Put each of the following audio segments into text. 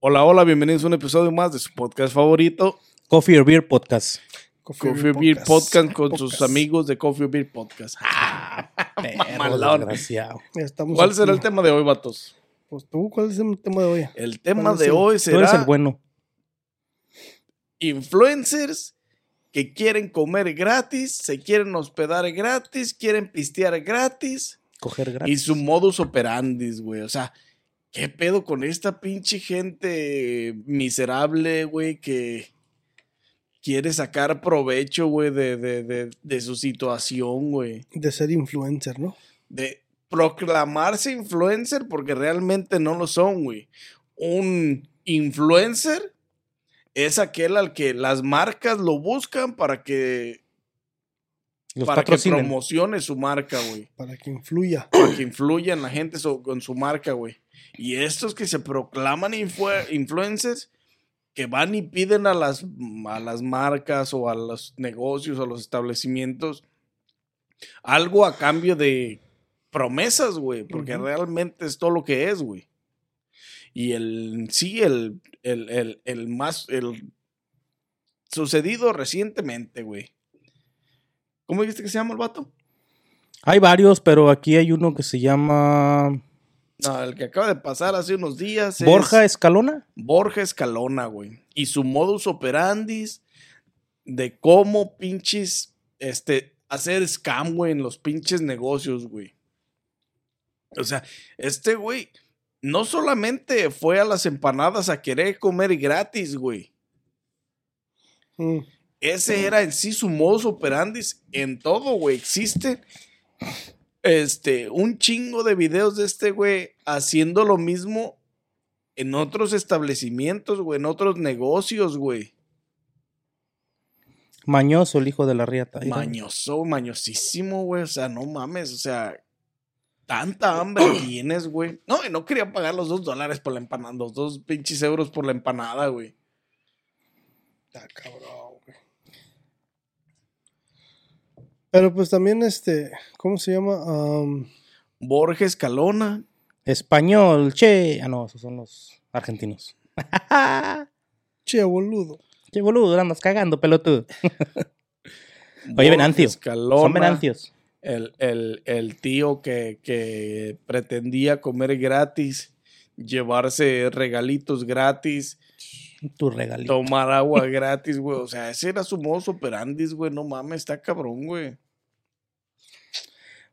Hola, hola, bienvenidos a un episodio más de su podcast favorito, Coffee or Beer Podcast. Coffee, Beer Podcast, con sus amigos de Coffee Beer Podcast. Ah, mamalón. desgraciado. Estamos ¿Cuál aquí. será el tema de hoy, vatos? Pues tú, ¿cuál es el tema de hoy? El tema ¿Cuál es de el- hoy Tú eres será el bueno. influencers que quieren comer gratis, se quieren hospedar gratis, quieren pistear gratis Coger gratis. y su modus operandi, güey. O sea, ¿qué pedo con esta pinche gente miserable, güey, que quiere sacar provecho, güey, de, de, de, de su situación, güey? De ser influencer, ¿no? de proclamarse influencer porque realmente no lo son, güey. Un influencer es aquel al que las marcas lo buscan para que, Los para que promocione su marca, güey. Para que influya. Para que influya en la gente so- con su marca, güey. Y estos que se proclaman influ- influencers, que van y piden a las, a las marcas o a los negocios, a los establecimientos, algo a cambio de promesas, güey, porque realmente es todo lo que es, güey. Y el, sí, el, el, el, el más, el sucedido recientemente, güey. ¿Cómo dijiste que se llama el vato? Hay varios, pero aquí hay uno que se llama No, el que acaba de pasar hace unos días es Borja Escalona. Borja Escalona, güey. Y su modus operandi de cómo pinches, este, hacer scam, güey, en los pinches negocios, güey. O sea, este güey no solamente fue a las empanadas a querer comer gratis, güey. Mm. Ese era en sí su modus operandi en todo, güey. Existe este, un chingo de videos de este güey haciendo lo mismo en otros establecimientos, güey, en otros negocios, güey. Mañoso, el hijo de la riata. Mañoso, mañosísimo, güey. O sea, no mames, o sea, tanta hambre tienes, güey. No, y no quería pagar los dos dólares por la empanada, los dos pinches euros por la empanada, güey. Está cabrón, güey. Pero pues también este, ¿cómo se llama? Am, Borja Escalona. Español, che. Ah, no, esos son los argentinos. che, boludo. che, boludo, andas cagando, pelotudo. Oye, Venancio. Son venancios. el, el- el tío que, que pretendía comer gratis, llevarse regalitos gratis, Tu regalito. tomar agua gratis, güey. O sea, ese era su modus operandi, güey. No mames, está cabrón, güey.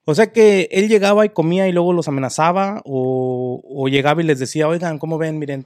O sea que él llegaba y comía y luego los amenazaba o, o llegaba y les decía, oigan, ¿cómo ven? Miren,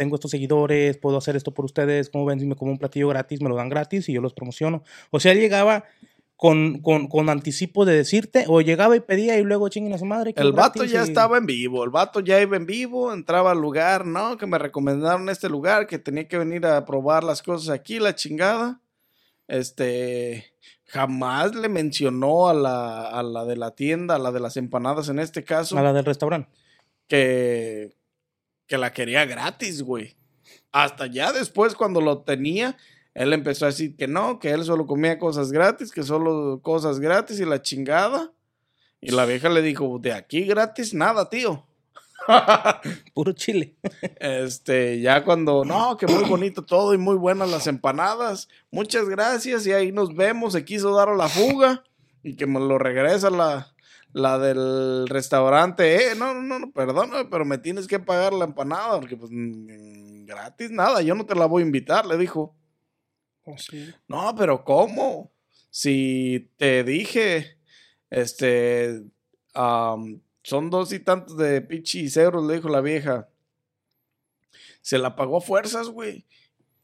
tengo estos seguidores, puedo hacer esto por ustedes, ¿cómo ven? Si me como un platillo gratis, me lo dan gratis y yo los promociono. O sea, llegaba con, con, con anticipo de decirte, o llegaba y pedía y luego chinguen a su madre. El vato ya y- estaba en vivo, el vato ya iba en vivo, entraba al lugar, ¿no? Que me recomendaron este lugar, que tenía que venir a probar las cosas aquí, la chingada. Este, jamás le mencionó a la, a la de la tienda, a la de las empanadas en este caso, A la del restaurante. que, que la quería gratis, güey. Hasta ya después, cuando lo tenía, él empezó a decir que no, que él solo comía cosas gratis, que solo cosas gratis y la chingada. Y la vieja le dijo, de aquí gratis nada, tío. Puro chile. Este, ya cuando, no, que muy bonito todo y muy buenas las empanadas. Muchas gracias y ahí nos vemos. Se quiso dar a la fuga y que me lo regresa la, la del restaurante. Eh, no, no, no, perdóname, pero me tienes que pagar la empanada porque pues gratis nada, yo no te la voy a invitar, le dijo. Así. No, pero ¿cómo? Si te dije, este, am, son dos y tantos de pichis euros, le dijo la vieja. Se la pagó a fuerzas, güey.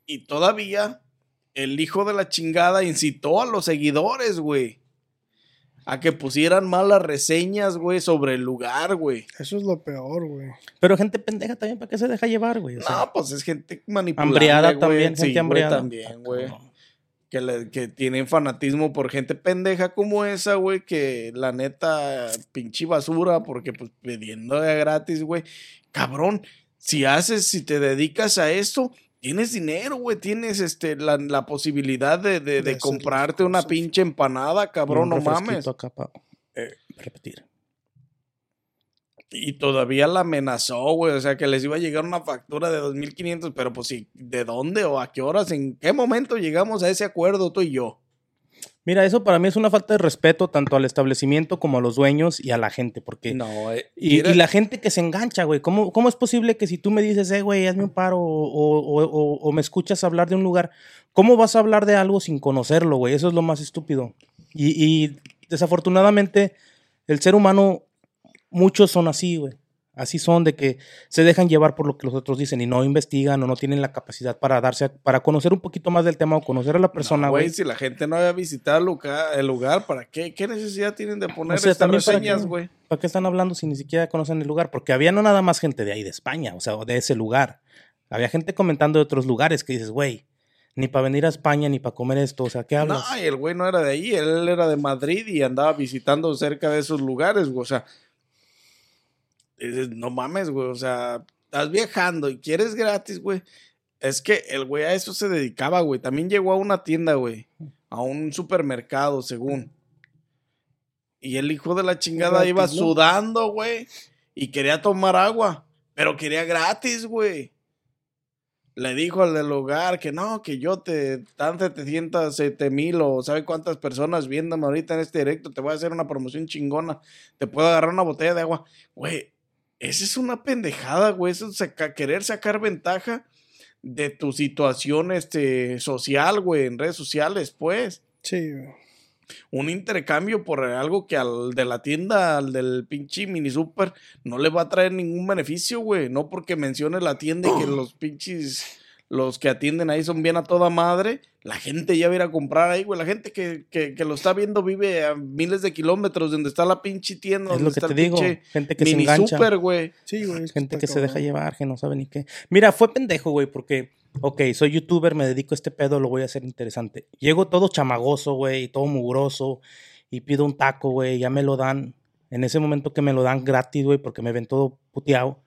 Y todavía el hijo de la chingada incitó a los seguidores, güey. A que pusieran malas reseñas, güey, sobre el lugar, güey. Eso es lo peor, güey. Pero gente pendeja también, ¿para qué se deja llevar, güey? O sea, No, pues es gente manipulada. hambriada también, gente hambriada. también, güey. no. Que, le- que tienen fanatismo por gente pendeja como esa, güey, que la neta, pinche basura, porque pues pidiendo de gratis, güey. Cabrón, si haces, si te dedicas a esto, tienes dinero, güey, tienes este, la, la posibilidad de, comprarte una pinche empanada, cabrón, no mames. acá eh, repetir. Y todavía la amenazó, güey. O sea, que les iba a llegar una factura de 2.500, pero pues sí, ¿de dónde o a qué horas? ¿En qué momento llegamos a ese acuerdo tú y yo? Mira, eso para mí es una falta de respeto tanto al establecimiento como a los dueños y a la gente, porque... No, eh, Y, la gente que se engancha, güey. ¿Cómo, ¿Cómo es posible que si tú me dices, eh, güey, hazme un paro o, o- o- o me escuchas hablar de un lugar, ¿cómo vas a hablar de algo sin conocerlo, güey? Eso es lo más estúpido. Y, y desafortunadamente, el ser humano, muchos son así, güey. Así son de que se dejan llevar por lo que los otros dicen y no investigan o no tienen la capacidad para darse, a- para conocer un poquito más del tema o conocer a la persona, güey. si la gente no había visitado el lugar, el lugar, ¿para qué? ¿Qué necesidad tienen de poner O sea, estas reseñas, güey? ¿Para qué están hablando si ni siquiera conocen el lugar? Porque había no nada más gente de ahí, de España, o sea, de ese lugar. Había gente comentando de otros lugares que dices, güey, ni para venir a España ni para comer esto, o sea, ¿qué hablas? No, el güey no era de ahí, él era de Madrid y andaba visitando cerca de esos lugares, güey. O sea, dices, no mames, güey. O sea, estás viajando y quieres gratis, güey. Es que el güey a eso se dedicaba, güey. También llegó a una tienda, güey. A un supermercado, según. Y el hijo de la chingada Gratis, iba sudando, güey. Y quería tomar agua. Pero quería gratis, güey. Le dijo al del hogar que no, que yo te dan 700, 7 mil o sabe cuántas personas viéndome ahorita en este directo, te voy a hacer una promoción chingona, te puedo agarrar una botella de agua. Güey, esa es una pendejada, güey, eso es saca- querer sacar ventaja de tu situación este, social, güey, en redes sociales, pues. Sí, güey. Un intercambio por algo que al de la tienda, al del pinche mini super, no le va a traer ningún beneficio, güey. No porque mencione la tienda y que los pinches, los que atienden ahí son bien a toda madre. La gente ya va a ir a comprar ahí, güey. La gente que, que, que lo está viendo vive a miles de kilómetros de donde está la pinche tienda. es donde lo que está te digo, gente que se engancha. super, güey. Sí, güey. Gente que se deja llevar, que no sabe ni qué. Mira, fue pendejo, güey, porque, ok, soy youtuber, me dedico a este pedo, lo voy a hacer interesante. Llego todo chamagoso, güey, y todo mugroso, y pido un taco, güey, ya me lo dan. En ese momento que me lo dan gratis, güey, porque me ven todo puteado,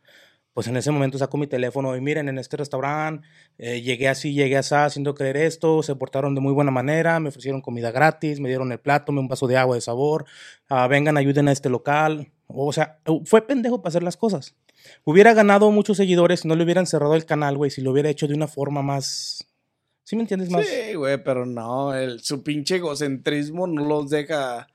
pues en ese momento saco mi teléfono y miren, en este restaurante eh, llegué así, llegué así, haciendo creer esto, se portaron de muy buena manera, me ofrecieron comida gratis, me dieron el plato, me un vaso de agua de sabor, ah, vengan, ayuden a este local. O sea, fue pendejo para hacer las cosas. Hubiera ganado muchos seguidores si no le hubieran cerrado el canal, güey, si lo hubiera hecho de una forma más... ¿Sí me entiendes? Más Sí, güey, pero no, el, su pinche egocentrismo no los deja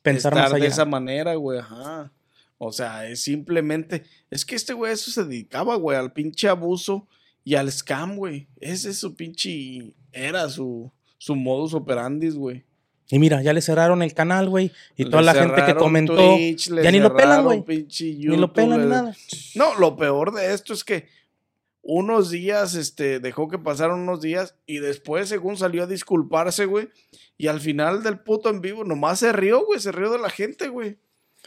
pensar estar más allá. de esa manera, güey, ajá. O sea, es simplemente, es que este güey eso se dedicaba, güey, al pinche abuso y al scam, güey. Ese es su pinche, era su, su modus operandi, güey. Y mira, ya le cerraron el canal, güey, y Le toda la gente que comentó, Twitch, ya ni lo pelan, güey. Ni lo pelan ni nada. No, lo peor de esto es que unos días, este, dejó que pasaran unos días y después, según salió a disculparse, güey, y al final del puto en vivo, nomás se rió, güey, se rió de la gente, güey.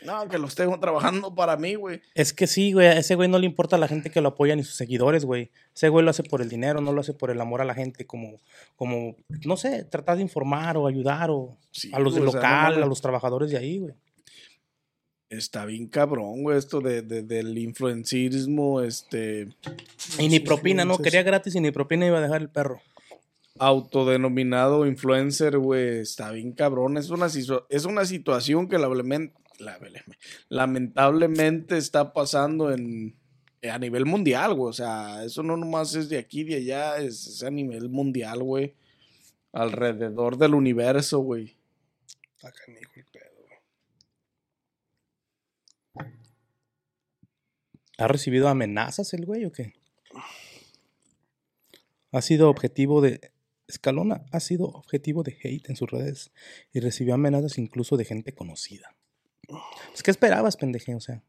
No, que los tengo trabajando para mí, güey. Es que sí, güey, a ese güey no le importa a la gente que lo apoya ni sus seguidores, güey. Ese güey lo hace por el dinero, no lo hace por el amor a la gente, como, como no sé, tratar de informar o ayudar o Sí, a los del sea, no local, a los trabajadores de ahí, güey. Está bien cabrón, güey, esto de, de- del influencismo, este, Y ni propina, ¿no? Quería gratis y ni propina iba a dejar el perro. autodenominado influencer, güey, está bien cabrón. Es una, es una situación que lamentablemente, lamentablemente está pasando en, a nivel mundial, güey. O sea, eso no nomás es de aquí, de allá, es, es a nivel mundial, güey. Alrededor del universo, güey. Está canijo el pedo, güey. ¿Ha recibido amenazas el güey o qué? Ha sido objetivo de. Escalona ha sido objetivo de hate en sus redes y recibió amenazas incluso de gente conocida. Pues, ¿qué esperabas, pendeje? O sea,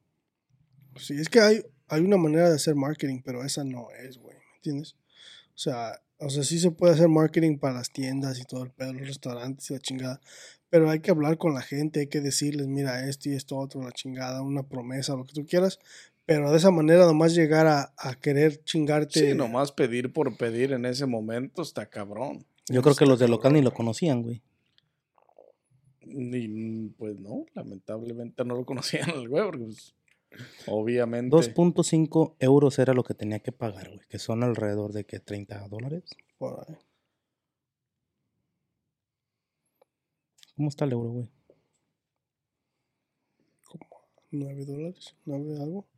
Sí, es que hay, hay una manera de hacer marketing, pero esa no es, güey. ¿Me entiendes? O sea, o sea, sí se puede hacer marketing para las tiendas y todo el pedo, los restaurantes y la chingada. Pero hay que hablar con la gente, hay que decirles, mira, esto y esto otro, la chingada, una promesa, lo que tú quieras. Pero de esa manera nomás llegar a, a querer chingarte. Sí, nomás pedir por pedir en ese momento está cabrón. yo creo que los de local ni lo conocían, güey. Y pues no, lamentablemente no lo conocían el güey, porque pues, obviamente. 2.5 euros era lo que tenía que pagar, güey, que son alrededor de que 30 dólares. por ahí. ¿Cómo está el euro, güey? ¿Nueve dólares? ¿Nueve algo?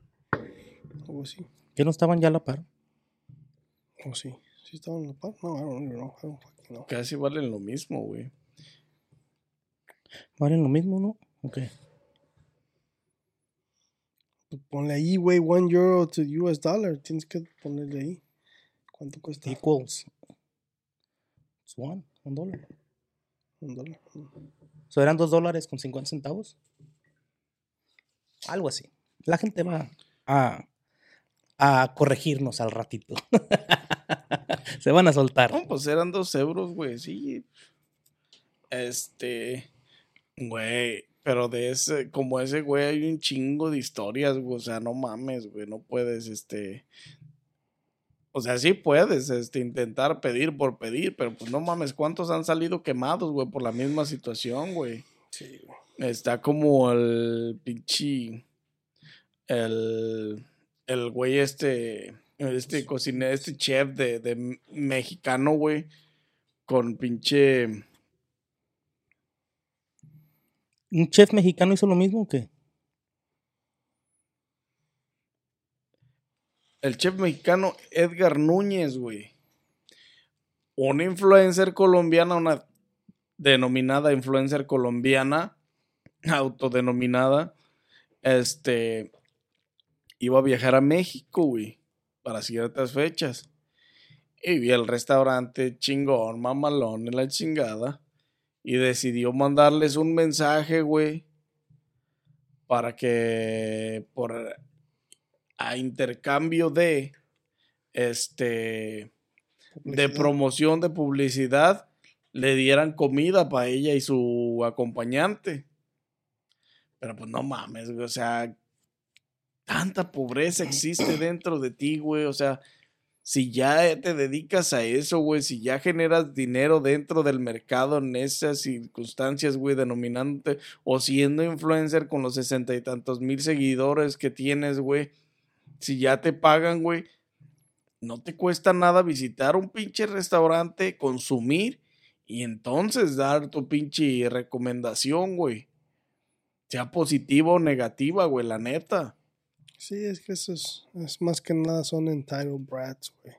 Algo así. ¿Que no estaban ya a la par? ¿O sí? ¿Sí estaban en la par? No, I don't know. I don't fucking know. Casi valen lo mismo, güey. ¿Valen lo mismo, no? Ok. Pues ponle ahí, güey, one euro to US dollar. Tienes que ponerle ahí. ¿Cuánto cuesta? Equals. It's one, un dólar. Un dólar. O sea, eran dos dólares con 50 centavos. Algo así. La gente va a, a corregirnos al ratito. Se van a soltar. No, pues eran dos euros, güey, sí. Este. Güey. Pero de ese, como ese güey, hay un chingo de historias, güey. O sea, no mames, güey. No puedes, este. O sea, sí puedes, este, intentar pedir por pedir, pero pues no mames, ¿cuántos han salido quemados, güey, por la misma situación, güey? Sí, güey. Está como el pinche. El. El güey este. Este cocinero, este chef de, de mexicano, güey. Con pinche. ¿Un chef mexicano hizo lo mismo o qué? El chef mexicano Edgar Núñez, güey. Una influencer colombiana, una denominada influencer colombiana, autodenominada, este, iba a viajar a México, güey, para ciertas fechas. Y vi el restaurante chingón, mamalón en la chingada. Y decidió mandarles un mensaje, güey, para que por a intercambio de este de promoción de publicidad le dieran comida para ella y su acompañante. Pero pues no mames, güey, o sea, tanta pobreza existe dentro de ti, güey, o sea, si ya te dedicas a eso, güey, si ya generas dinero dentro del mercado en esas circunstancias, güey, denominándote o siendo influencer con los sesenta y tantos mil seguidores que tienes, güey, si ya te pagan, güey, no te cuesta nada visitar un pinche restaurante, consumir y entonces dar tu pinche recomendación, güey. Sea positiva o negativa, güey, la neta. Sí, es que eso es, es más que nada son entitled brats, güey.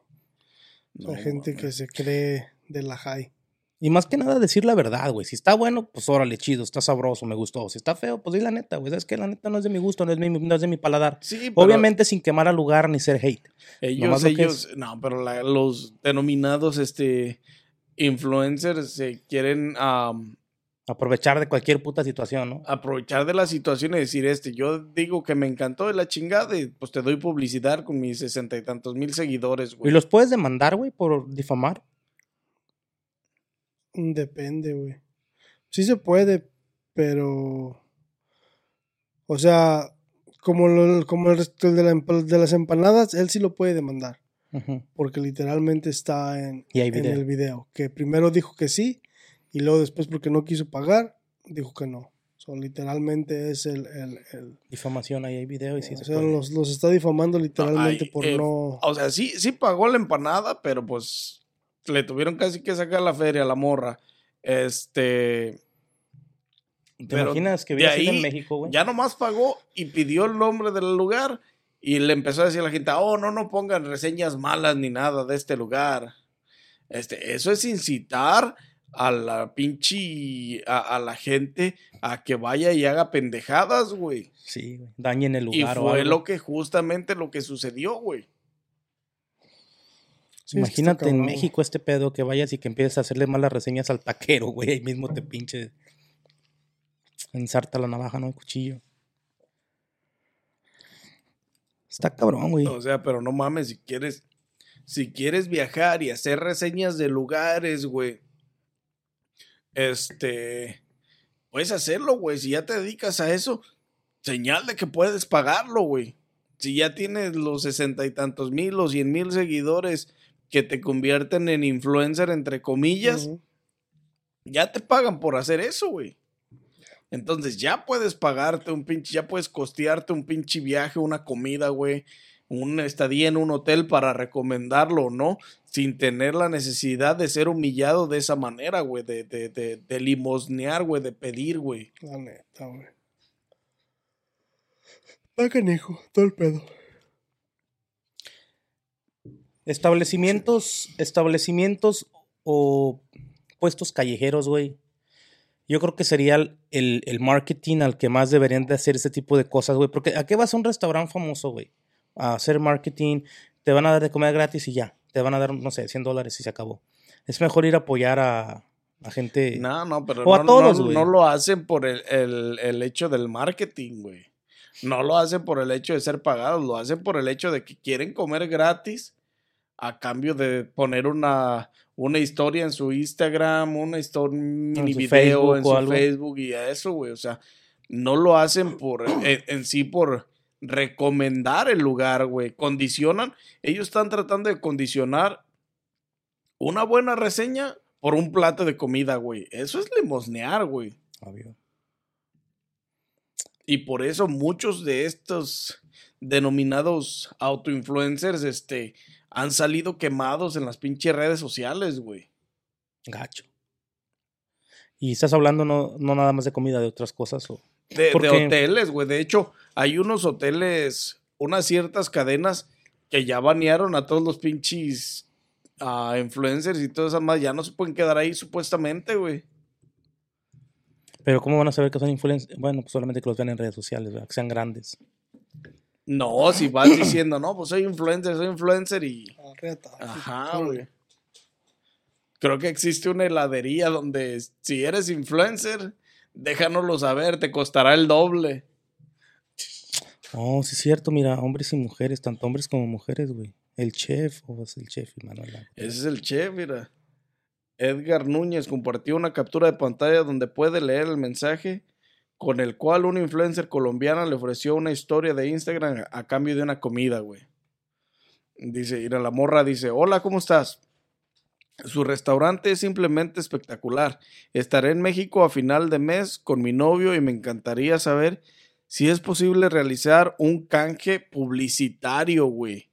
No, gente que se cree de la high. Y más que nada decir la verdad, güey. Si está bueno, pues órale, chido, está sabroso, me gustó. Si está feo, pues di la neta, güey. Es que la neta no es de mi gusto, no es, mi, no es de mi paladar. Sí, pero Obviamente sin quemar al lugar ni ser hate. ellos, ellos, no, pero la- los denominados, este, influencers se quieren am, Aprovechar de cualquier puta situación, ¿no? aprovechar de la situación y decir, este, yo digo que me encantó de la chingada y pues te doy publicidad con mis sesenta y tantos mil seguidores, ¿Y güey. los puedes demandar, güey, por difamar? Depende, güey. Sí se puede, pero. O sea, como, lo- como el resto de, la de las empanadas, él sí lo puede demandar. Porque literalmente está en, Y hay en el video. Que primero dijo que sí, y luego después, porque no quiso pagar, dijo que no. So, literalmente es el. el, el- Difamación, ahí hay video y sí o se sea, puede. los, los está difamando literalmente Ay, por eh, no. O sea, sí, sí pagó la empanada, pero pues le tuvieron casi que sacar la feria a la morra. Este. ¿Te pero imaginas que hubiera sido en ahí México, güey? Ya nomás pagó y pidió el nombre del lugar y le empezó a decir a la gente, oh, no, no pongan reseñas malas ni nada de este lugar. Este, eso es incitar a la pinche, a, a la gente a que vaya y haga pendejadas, güey. Sí, güey. Dañen el Y lugar o fue algo. lo que justamente lo que sucedió, güey. Sí, Imagínate en. México este pedo que vayas y que empieces a hacerle malas reseñas al taquero, güey. Ahí mismo te pinche. Ensarta la navaja, no el cuchillo. Está cabrón, güey. O sea, pero no mames, si quieres, si quieres viajar y hacer reseñas de lugares, güey, este, puedes hacerlo, güey. Si ya te dedicas a eso, señal de que puedes pagarlo, güey. Si ya tienes los sesenta y tantos mil, los cien mil seguidores que te convierten en influencer, entre comillas, ya te pagan por hacer eso, güey. Entonces ya puedes pagarte un pinche, ya puedes costearte un pinche viaje, una comida, güey, una estadía en un hotel para recomendarlo, ¿no? Sin tener la necesidad de ser humillado de esa manera, güey, de, de, de, de limosnear, güey, de pedir, güey. La neta, güey. Está canijo, todo el pedo. Establecimientos, establecimientos o puestos callejeros, güey. Yo creo que sería el, el- el marketing al que más deberían de hacer ese tipo de cosas, güey. Porque ¿a qué vas a un restaurante famoso, güey? A hacer marketing, te van a dar de comer gratis y ya. Te van a dar, no sé, 100 dólares y se acabó. Es mejor ir a apoyar a, a gente. No, no, pero O a no, todos, no- no lo hacen por el, el- el hecho del marketing, güey. No lo hacen por el hecho de ser pagados, lo hacen por el hecho de que quieren comer gratis a cambio de poner una, una historia en su Instagram, una historia, un mini video Facebook en su algo. Facebook y a eso, güey. O sea, no lo hacen por en, en sí por recomendar el lugar, güey. Condicionan, ellos están tratando de condicionar una buena reseña por un plato de comida, güey. Eso es limosnear, güey. Obvio. Y por eso muchos de estos denominados autoinfluencers, este, han salido quemados en las pinches redes sociales, güey. Gacho. Y estás hablando no, no nada más de comida, de otras cosas. O... De, ¿Por de hoteles, güey. De hecho, hay unos hoteles, unas ciertas cadenas que ya banearon a todos los pinches ah, influencers y todas esas más. Ya no se pueden quedar ahí supuestamente, güey. Pero ¿cómo van a saber que son influencers? Bueno, pues solamente que los vean en redes sociales, ¿verdad? que sean grandes. No, si vas diciendo, no, pues soy influencer, soy influencer y... Reta. Ajá, güey. Creo que existe una heladería donde si eres influencer, déjanoslo saber, te costará el doble. Oh, sí es cierto, mira, hombres y mujeres, tanto hombres como mujeres, güey. El chef, o es el chef, Manuela. Ese es el chef, mira. Edgar Núñez compartió una captura de pantalla donde puede leer el mensaje con el cual una influencer colombiana le ofreció una historia de Instagram a cambio de una comida, güey. Dice, mira, la morra dice, hola, ¿cómo estás? Su restaurante es simplemente espectacular. Estaré en México a final de mes con mi novio y me encantaría saber si es posible realizar un canje publicitario, güey.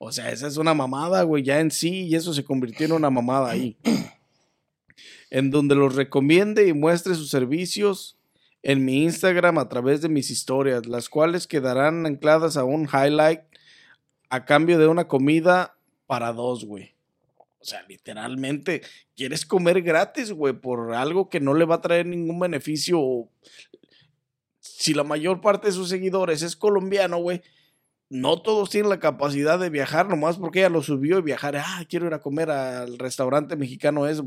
O sea, esa es una mamada, güey, ya en sí, y eso se convirtió en una mamada ahí. En donde los recomiende y muestre sus servicios en mi Instagram a través de mis historias, las cuales quedarán ancladas a un highlight a cambio de una comida para dos, güey. O sea, literalmente, quieres comer gratis, güey, por algo que no le va a traer ningún beneficio. Si la mayor parte de sus seguidores es colombiano, güey, no todos tienen la capacidad de viajar nomás porque ella lo subió y viajar. Ah, quiero ir a comer al restaurante mexicano eso.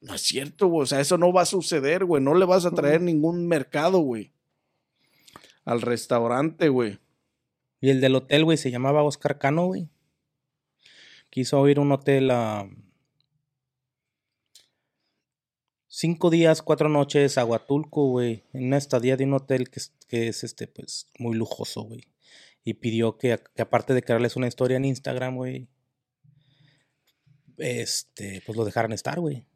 No es cierto, güey. O sea, eso no va a suceder, güey. No le vas a traer ningún mercado, güey. Al restaurante, güey. Y el del hotel, güey, se llamaba Oscar Cano, güey. Quiso ir a un hotel a. Cinco días, cuatro noches a Huatulco, güey. En una estadía de un hotel que es, que es este, pues, muy lujoso, güey. Y pidió que, que aparte de crearles una historia en Instagram, güey. Este, pues lo dejaran estar, güey.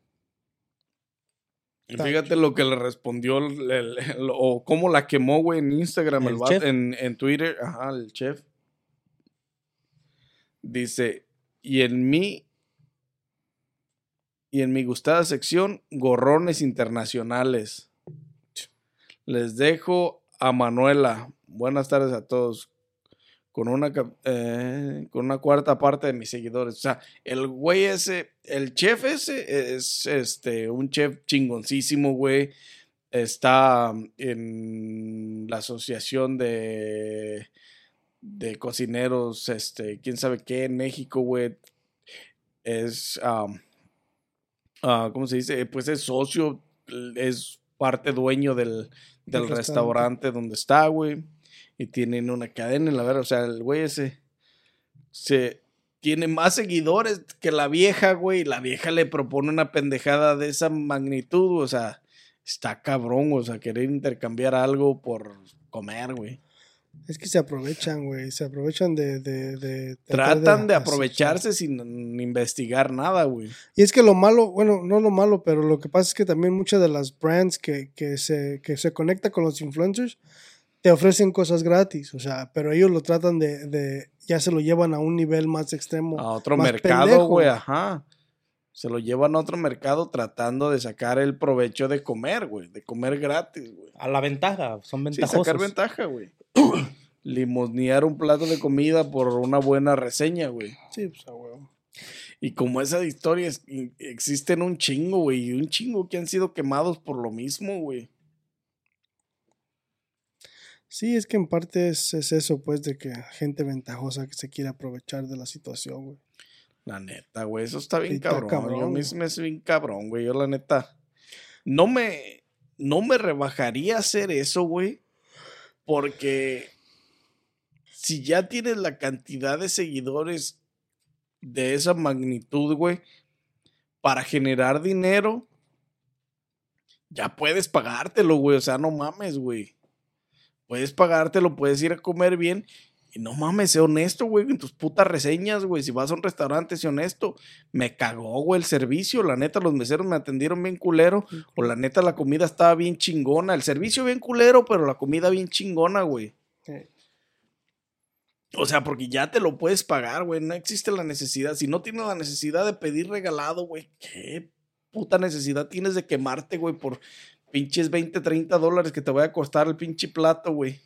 Fíjate lo que le respondió el- el- el- o cómo la quemó, güey, en Instagram, el ¿El vato- chef? en, en Twitter, ajá, el chef. Dice, y en mi y en mi gustada sección, gorrones internacionales. Les dejo a Manuela. Buenas tardes a todos. Con una, eh, con una cuarta parte de mis seguidores. O sea, el güey ese, el chef ese es este, un chef chingoncísimo, güey. Está en la asociación de, de cocineros, este, quién sabe qué, en México, güey. es, ah, ¿cómo se dice? Pues es socio, es parte dueño del, del restaurante. restaurante donde está, güey. Y tienen una cadena, la verdad. O sea, el güey ese se tiene más seguidores que la vieja, güey. y La vieja le propone una pendejada de esa magnitud, o sea, está cabrón, o sea, querer intercambiar algo por comer, güey. Es que se aprovechan, güey. Se aprovechan de. de, de Tratan de aprovecharse sin investigar nada, güey. Y es que lo malo, bueno, no lo malo, pero lo que pasa es que también muchas de las brands que, que, se, que se conecta con los influencers te ofrecen cosas gratis, o sea, pero ellos lo tratan de, de ya se lo llevan a un nivel más extremo. A otro mercado, güey, ajá. Se lo llevan a otro mercado tratando de sacar el provecho de comer, güey. De comer gratis, güey. A la ventaja, son Sí, ventajosos. sacar ventaja, güey. Limosnear un plato de comida por una buena reseña, güey. Sí, pues a huevo. Y como esas historias existen un chingo, güey. Y un chingo que han sido quemados por lo mismo, güey. Sí, es que en parte es, es eso, pues, de que gente ventajosa que se quiere aprovechar de la situación, güey. La neta, güey. Eso está bien Sí, está cabrón. Yo cabrón, se me hace bien cabrón, güey. Yo, la neta. No me. No me rebajaría hacer eso, güey. Porque. Si ya tienes la cantidad de seguidores de esa magnitud, güey. Para generar dinero. Ya puedes pagártelo, güey. O sea, no mames, güey. Puedes pagártelo, puedes ir a comer bien. Y no mames, sé honesto, güey, en tus putas reseñas, güey. Si vas a un restaurante, sé honesto. Me cagó, güey, el servicio. La neta, los meseros me atendieron bien culero. O la neta, la comida estaba bien chingona. El servicio bien culero, pero la comida bien chingona, güey. O sea, porque ya te lo puedes pagar, güey. No existe la necesidad. Si no tienes la necesidad de pedir regalado, güey, ¿qué puta necesidad tienes de quemarte, güey, por pinches 20, 30 dólares que te vaya a costar el pinche plato, güey?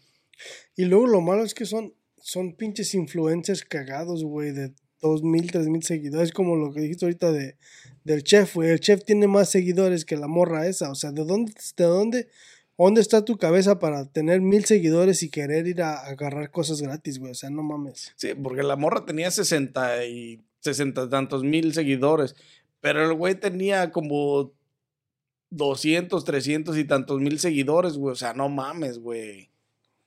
Y luego lo malo es que son, son pinches influencers cagados, güey, de dos mil, tres mil seguidores, como lo que dijiste ahorita de, del chef, güey. El chef tiene más seguidores que la morra esa. O sea, ¿de dónde, de dónde, dónde está tu cabeza para tener mil seguidores y querer ir a agarrar cosas gratis, güey? O sea, no mames. Sí, porque la morra tenía 60 y 60 tantos mil seguidores. Pero el güey tenía como 200, 300 y tantos mil seguidores, güey. O sea, no mames, güey.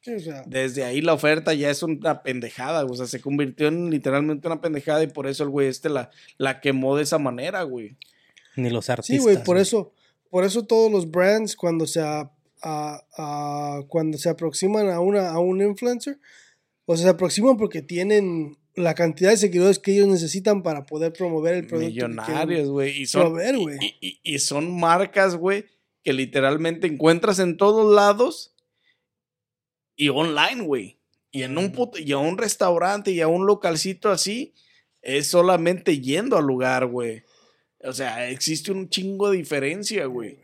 Sí, o sea, Desde ahí la oferta ya es una pendejada. O sea, se convirtió en literalmente una pendejada y por eso el güey este la, la quemó de esa manera, güey. Ni los artistas. Sí, güey, por eso, por eso todos los brands cuando se a- a- a- cuando se aproximan a una a un influencer, o sea, se aproximan porque tienen la cantidad de seguidores que ellos necesitan para poder promover el producto. Millonarios, güey. Y son, proveer, güey. y, y- y son marcas, güey, que literalmente encuentras en todos lados y online, güey. Y en un puto- y a un restaurante y a un localcito así, es solamente yendo al lugar, güey. O sea, existe un chingo de diferencia, güey.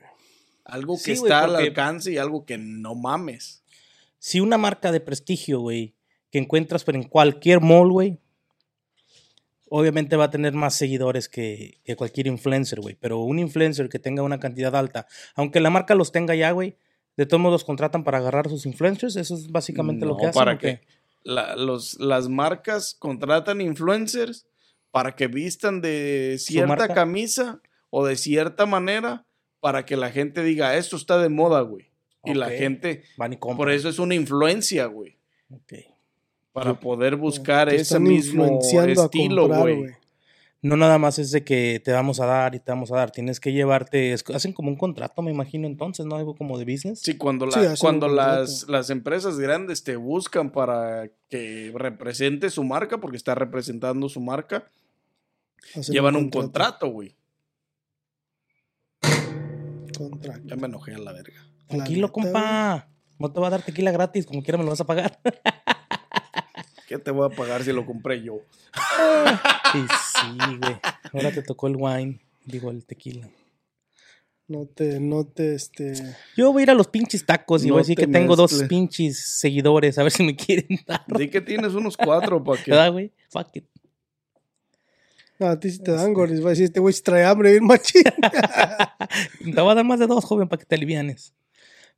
Algo que Sí, está al alcance y algo que no mames. Si una marca de prestigio, güey, que encuentras pero en cualquier mall, güey, obviamente va a tener más seguidores que, que cualquier influencer, güey. Pero un influencer que tenga una cantidad alta, aunque la marca los tenga ya, güey, de todos modos los contratan para agarrar a sus influencers. Eso es básicamente lo que hacen. para que la- los, las marcas contratan influencers para que vistan de cierta camisa o de cierta manera para que la gente diga, esto está de moda, güey. Y la gente, Van y por eso es una influencia, güey. Ok. Para poder buscar ese mismo estilo, güey. No nada más es de que te vamos a dar y te vamos a dar. Tienes que llevarte. es- hacen como un contrato, me imagino, entonces, ¿no? Algo como de business. Sí, cuando, la- cuando las, las empresas grandes te buscan para que represente su marca, porque está representando su marca, Hacen llevan un contrato, güey. contrato. Ya me enojé a la verga. Tranquilo, compa. No te va a dar tequila gratis, como quiera me lo vas a pagar. ¿Qué te voy a pagar si lo compré yo? y sí, güey. Ahora te tocó el wine, digo el tequila. No te, no te, este. Yo voy a ir a los pinches tacos y No voy a decir te que tengo dos pinches seguidores, a ver si me quieren dar. Di que tienes unos cuatro para que. ¿Verdad, güey? Fuck it. No, a ti sí te dan, Gordis. Va a decir, este güey se trae hambre bien machín. Te voy a dar más de dos, joven, para que te alivianes.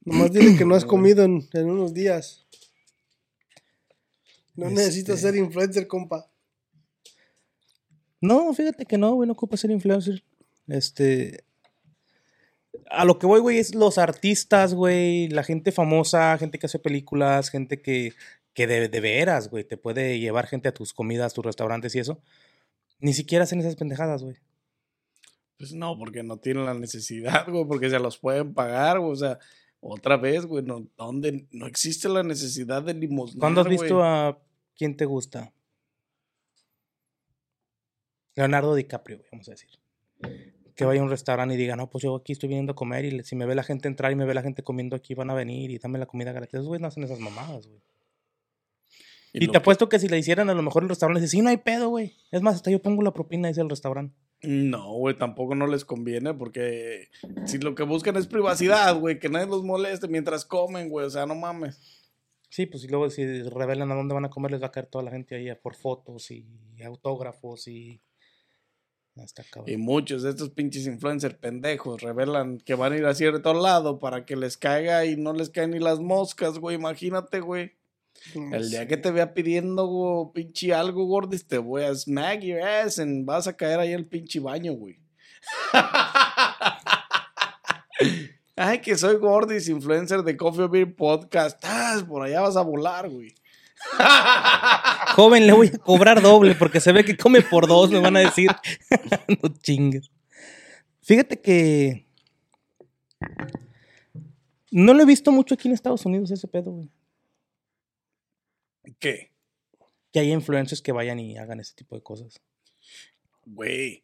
Nomás dile que no has comido en, en unos días. No Este- necesitas ser influencer, compa. No, fíjate que no, güey, no ocupa ser influencer. Este. A lo que voy, güey, es los artistas, güey, la gente famosa, gente que hace películas, gente que, que de, de veras, güey, te puede llevar gente a tus comidas, tus restaurantes y eso. Ni siquiera hacen esas pendejadas, güey. Pues no, porque no tienen la necesidad, güey, porque se los pueden pagar, güey. O sea, otra vez, güey, no, ¿dónde? no existe la necesidad de limosnar, ¿Cuándo has visto güey. a quién te gusta? Leonardo DiCaprio, güey, vamos a decir. Que vaya a un restaurante y diga, no, pues yo aquí estoy viniendo a comer y si me ve la gente entrar y me ve la gente comiendo aquí, van a venir y dame la comida gratis. Esos güeyes no hacen esas mamadas, güey. Y, te que- apuesto que si le hicieran a lo mejor el restaurante, dice, sí, no hay pedo, güey. Es más, hasta yo pongo la propina, dice el restaurante. No, güey, tampoco no les conviene porque si lo que buscan es privacidad, güey, que nadie los moleste mientras comen, güey, o sea, no mames. Sí, pues y luego si revelan a dónde van a comer, les va a caer toda la gente ahí a por fotos y autógrafos y... Hasta Y cabrón. muchos de estos pinches influencers pendejos revelan que van a ir a cierto lado para que les caiga y no les caen ni las moscas, güey, imagínate, güey. El día que te vea pidiendo güey, pinche algo, gordis, te voy a smack your ass y vas a caer ahí al pinche baño, güey. Ay, que soy gordis, influencer de Coffee Beer Podcast. Ah, por allá vas a volar, güey. Joven, le voy a cobrar doble porque se ve que come por dos, me van a decir. no chingues. Fíjate que. No lo he visto mucho aquí en Estados Unidos ese pedo, güey. ¿Qué? Que hay influencers que vayan y hagan ese tipo de cosas. Güey,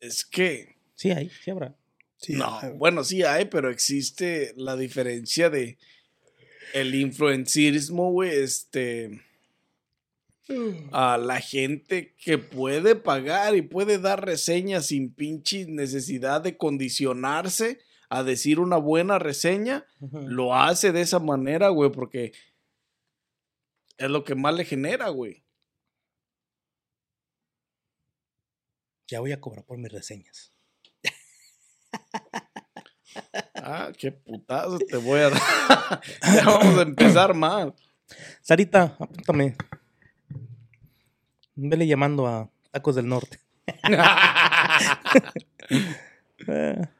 es que... Sí, hay, sí habrá. Sí, no, hay- bueno, sí hay, pero existe la diferencia de el influencismo, güey, este a la gente que puede pagar y puede dar reseñas sin pinche necesidad de condicionarse a decir una buena reseña, lo hace de esa manera, güey, porque es lo que más le genera, güey. Ya voy a cobrar por mis reseñas. Ah, qué putazo te voy a dar. ya vamos a empezar mal. Sarita, apúntame. Vele llamando a Tacos del Norte.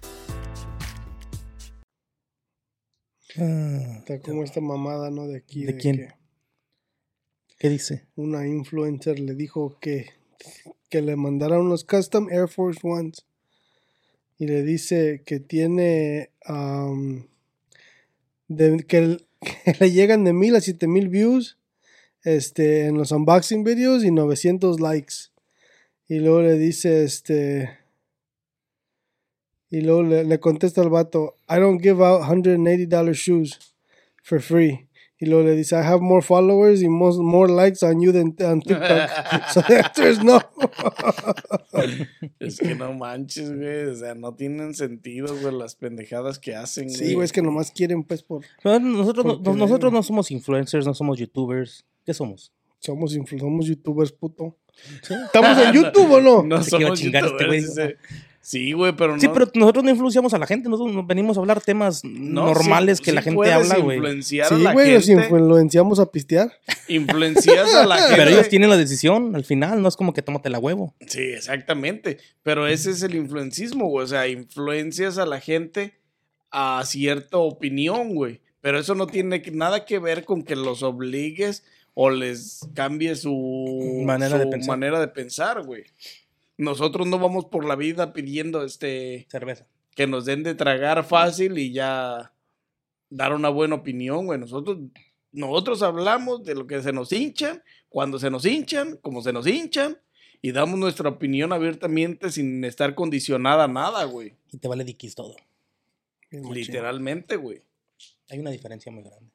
Está como esta mamada, ¿no? De aquí. ¿De quién? que ¿Qué dice? una influencer le dijo que, que le mandara unos custom Air Force Ones. Y le dice que tiene. de- que, que le llegan de mil a siete mil views este, en los unboxing videos y 900 likes. Y luego le dice, este. Y luego le, le contesta al vato, I don't give out $180 shoes for free. Y luego le dice, I have more followers y more, more likes on you than on TikTok. so the answer is no. Es que no manches, güey. O sea, no tienen sentido, güey, las pendejadas que hacen, güey. sí, güey, es que nomás quieren, pues, por... No, Nosotros, no- Porque- nosotros no somos influencers, no somos youtubers. ¿Qué somos? Somos, influ- somos youtubers, puto. ¿Estamos en YouTube o no? No Se quiere somos chingar este güey. youtubers, dice. Sí, güey, pero no. Sí, pero nosotros no influenciamos a la gente, nosotros no- venimos a hablar temas no, normales sí- que la gente habla, güey. influenciar a Sí, la güey, los gente. influenciamos a pistear. Influencias a la gente. Pero ellos tienen la decisión al final, no es como que tómate la huevo. Sí, exactamente. Pero ese es el influencismo, güey. O sea, influencias a la gente a cierta opinión, güey. Pero eso no tiene nada que ver con que los obligues o les cambie su Manera de pensar. manera de pensar, güey. Nosotros no vamos por la vida pidiendo este Cerveza. que nos den de tragar fácil y ya dar una buena opinión, güey. Nosotros, nosotros hablamos de lo que se nos hinchan, cuando se nos hinchan, como se nos hinchan, y damos nuestra opinión abiertamente sin estar condicionada a nada, güey. Y te vale diquis todo. Literalmente, güey. Hay una diferencia muy grande.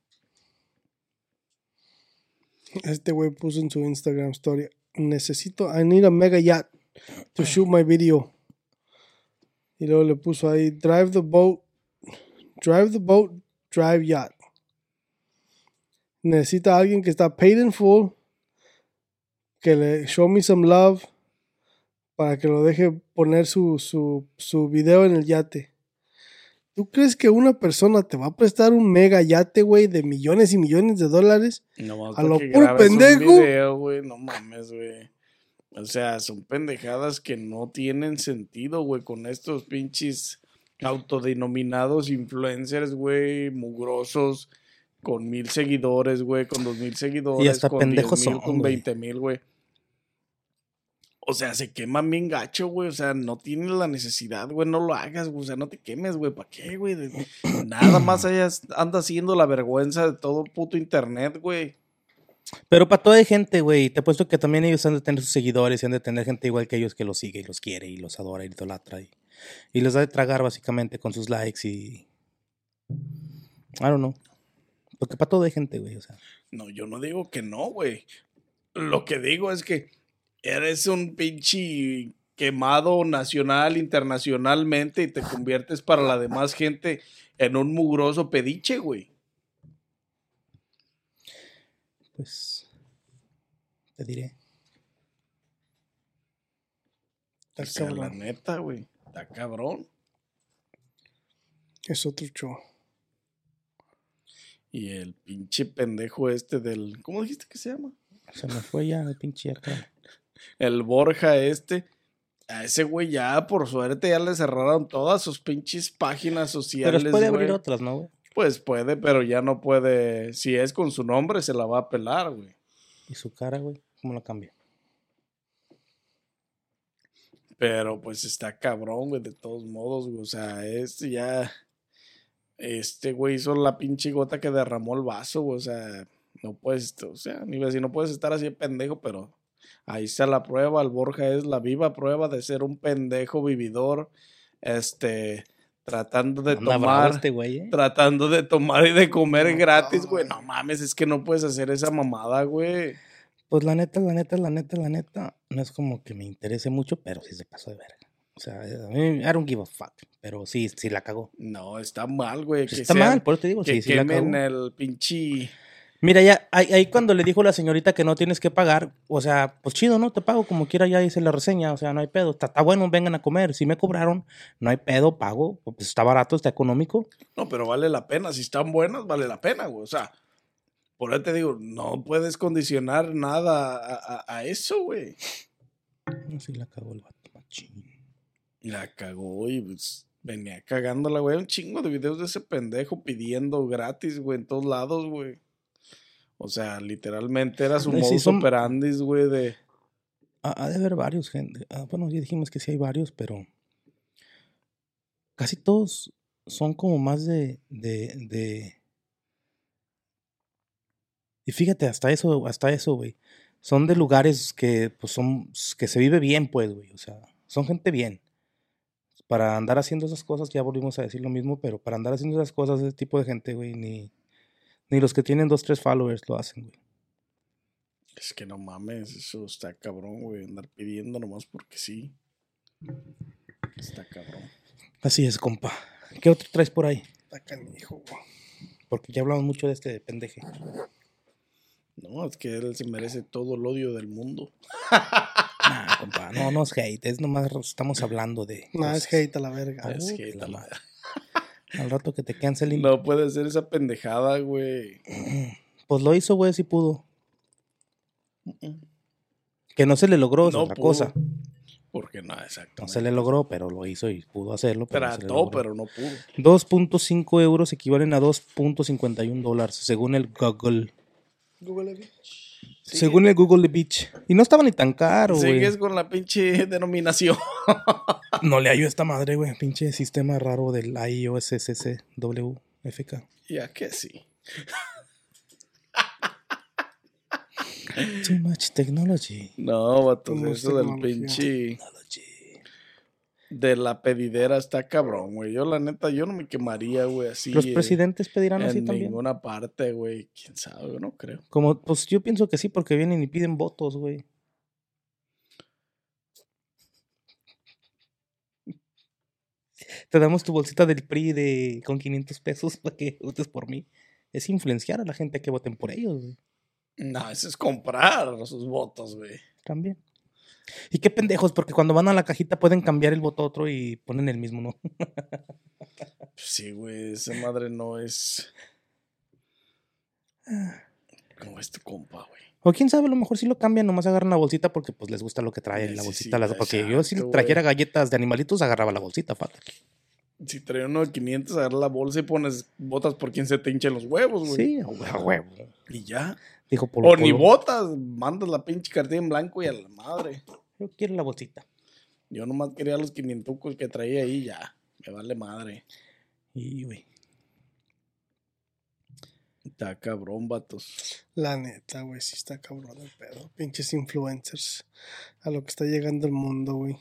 Este güey puso en su Instagram story, necesito, I need a mega yacht to shoot my video. Y luego le puso ahí, drive the boat, drive the boat, drive yacht. Necesita alguien que está paid in full, que le show me some love, para que lo deje poner su, su, su video en el yate. ¿Tú crees que una persona te va a prestar un mega yate, güey, de millones y millones de dólares? No, A lo puro pendejo. güey, no mames, güey. O sea, son pendejadas que no tienen sentido, güey, con estos pinches autodenominados influencers, güey, mugrosos, con mil seguidores, güey, con dos mil seguidores, hasta con diez mil, son, con veinte mil, güey. O sea, se queman bien gacho, güey. O sea, no tienes la necesidad, güey. No lo hagas, güey. O sea, no te quemes, güey. ¿Para qué, güey? Nada más hayas, anda haciendo la vergüenza de todo puto internet, güey. Pero para toda hay gente, güey. Te apuesto que también ellos han de tener sus seguidores y han de tener gente igual que ellos que los sigue y los quiere y los adora y idolatra. Y, y les da de tragar básicamente con sus likes y. I don't know. Porque para todo hay gente, güey. O sea, No, yo no digo que no, güey. Lo que digo es que eres un pinche quemado nacional, internacionalmente y te conviertes para la demás gente en un mugroso pediche, güey. Pues. Te diré. Está O sea, la neta, güey. Está cabrón. Es otro show. Y el pinche pendejo este del. ¿Cómo dijiste que se llama? Se me fue ya el pinche acá. El Borja este. A ese güey ya, por suerte, ya le cerraron todas sus pinches páginas Pero sociales. puede abrir güey. otras, ¿no, güey? Pues puede, pero ya no puede. Si es con su nombre, se la va a pelar, güey. Y su cara, güey. ¿Cómo la cambia? Pero pues está cabrón, güey, de todos modos, güey. O sea, este ya. Este güey hizo la pinche gota que derramó el vaso, güey. O sea, no puedes, o sea, ni si no puedes estar así de pendejo, pero ahí está la prueba. El Borja es la viva prueba de ser un pendejo vividor. Este, tratando de Anda tomar. este güey, ¿eh? Tratando de tomar y de comer No, gratis, güey. No mames, es que no puedes hacer esa mamada, güey. Pues la neta, la neta, la neta, la neta, no es como que me interese mucho, pero sí se pasó de verga. O sea, a mí, I don't give a fuck. Pero sí, sí la cagó. No, está mal, güey. que Está mal, por eso te digo, que sí, sí la cagó. el pinche. Mira, ya, ahí, ahí cuando le dijo la señorita que no tienes que pagar, o sea, pues chido, ¿no? Te pago como quiera, ya hice la reseña, o sea, no hay pedo. Está, está bueno, vengan a comer. Si me cobraron, no hay pedo, pago. Pues está barato, está económico. No, pero vale la pena. Si están buenas, vale la pena, güey. O sea, por eso te digo, no puedes condicionar nada a, a- a eso, güey. No, sí la cagó el vato, machín. La cagó y pues venía cagándola, güey. Un chingo de videos de ese pendejo pidiendo gratis, güey, en todos lados, güey. O sea, literalmente era su sí, modus son- operandis, güey, de... Ha, ha de haber varios, gente. Ah, bueno, ya dijimos que sí hay varios, pero casi todos son como más de, de, de... Y fíjate, hasta eso, hasta eso, güey. Son de lugares que, pues, son, que se vive bien, pues, güey. O sea, son gente bien. Para andar haciendo esas cosas, ya volvimos a decir lo mismo, pero para andar haciendo esas cosas, ese tipo de gente, güey, ni, ni los que tienen dos, tres followers lo hacen, güey. Es que no mames, eso está cabrón, güey. Andar pidiendo nomás porque sí. Está cabrón. Así es, compa. ¿Qué otro traes por ahí? Está canijo, güey. Porque ya hablamos mucho de este pendeje. No, es que él se merece todo el odio del mundo. Nah, compa, no, no es hate, es nomás estamos hablando de. No, es cosas. hate a la verga. Es hate a la madre. Al rato que te cancelen. No puede ser esa pendejada, güey. Pues lo hizo, güey, si pudo. Que no se le logró, es No otra pudo. cosa. Porque no, exacto. No se le logró, pero lo hizo y pudo hacerlo. Pero no Trató, logró. pero no pudo. 2.5 euros equivalen a 2.51 dólares, según el Google. Google Según el Google Beach. Y no estaba ni tan caro, güey. Sigues con la pinche denominación. No le hallo a esta madre, güey. Pinche sistema raro del IOSSCWFK. ya que sí. Too much technology. No, vato, ¿Cómo es eso del pinche. Technology. De la pedidera está cabrón, güey. Yo, la neta, yo no me quemaría, güey, así. Los presidentes pedirán así en también. ninguna parte, güey. Quién sabe, yo no creo. Como, pues yo pienso que sí, porque vienen y piden votos, güey. Te damos tu bolsita del PRI de con 500 pesos para que votes por mí. Es influenciar a la gente a que voten por ellos, güey. No, eso es comprar sus votos, güey. También. Y qué pendejos, porque cuando van a la cajita pueden cambiar el voto a otro y ponen el mismo, ¿no? Sí, güey, esa madre no es. Como es tu compa, güey. O quién sabe, a lo mejor sí lo cambian, nomás agarran la bolsita porque pues les gusta lo que trae la Sí, bolsita. sí, las- porque yo si trajera güey. galletas de animalitos, agarraba la bolsita, fata. Si trae uno de 500, agarras la bolsa y pones botas por quien se te hinchen los huevos, güey. Sí, a huevo. Y ya. Dijo Polo O ni botas, mandas la pinche cartilla en blanco y a la madre. Yo quiero la bolsita. Yo nomás quería los 500 que traía ahí, ya. Me vale madre. Y, güey. Está cabrón, vatos. La neta, güey, sí está cabrón el pedo. Pinches influencers. A lo que está llegando el mundo, güey.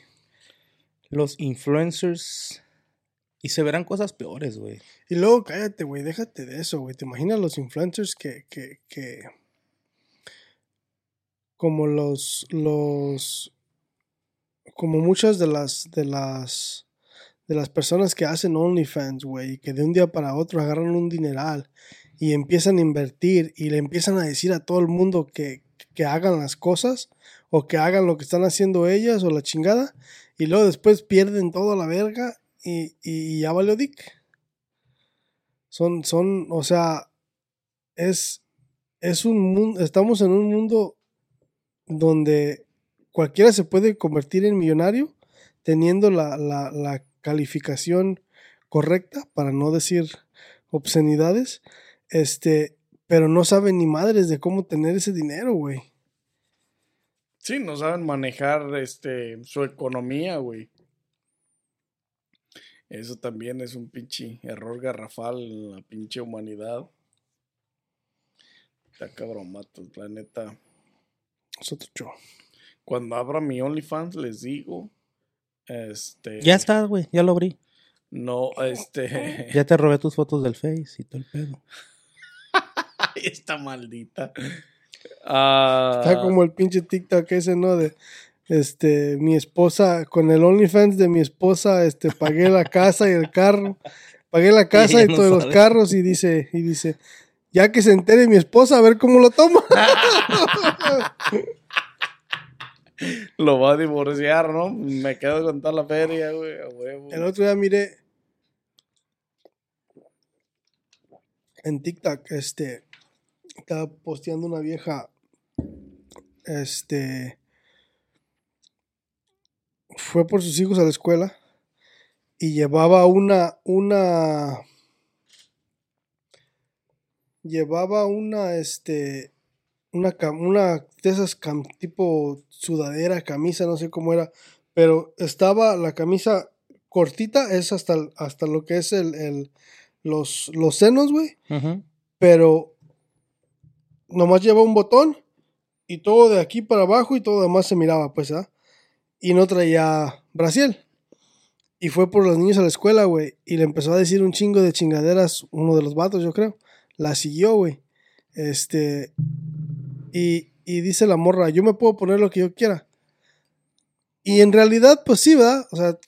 Los influencers. Y se verán cosas peores, güey. Y luego cállate, güey, déjate de eso, güey. ¿Te imaginas los influencers que, que, que como los, los, como muchas de las, de las, de las personas que hacen OnlyFans, güey, que de un día para otro agarran un dineral y empiezan a invertir y le empiezan a decir a todo el mundo que, que hagan las cosas o que hagan lo que están haciendo ellas o la chingada y luego después pierden toda la verga y, y ya valió dick. Son, son, o sea, es, es un mundo, estamos en un mundo donde cualquiera se puede convertir en millonario teniendo la, la, calificación correcta, para no decir obscenidades, este, pero no saben ni madres de cómo tener ese dinero, güey. Sí, no saben manejar este su economía, güey. Eso también es un pinche error garrafal en la pinche humanidad. Está cabrón, matos, la neta. Es otro show. Cuando abra mi OnlyFans, les digo. Este. Ya está, güey. Ya lo abrí. No, este. Ya te robé tus fotos del Face y todo el pedo. Ay, esta maldita. Ah, Está como el pinche TikTok ese, ¿no? De, este, mi esposa, con el OnlyFans de mi esposa, este, pagué la casa y el carro. Pagué la casa y no todos los carros y dice, y dice, ya que se entere mi esposa, a ver cómo lo toma. Lo va a divorciar, ¿no? Me quedo con toda la feria, güey. El otro día miré en TikTok, este, estaba posteando una vieja, este, fue por sus hijos a la escuela y llevaba una, una, llevaba una, este, una, una de esas cam- tipo sudadera, camisa, no sé cómo era, pero estaba la camisa cortita, es hasta, hasta lo que es el, el- los, los senos, güey, pero nomás lleva un botón y todo de aquí para abajo y todo demás se miraba, pues, ¿ah? Y no traía Brasil. Y fue por los niños a la escuela, güey. Y le empezó a decir un chingo de chingaderas, uno de los vatos, yo creo. La siguió, güey. Este. Y, y dice la morra, yo me puedo poner lo que yo quiera. Y en realidad, pues sí, ¿verdad? O sea,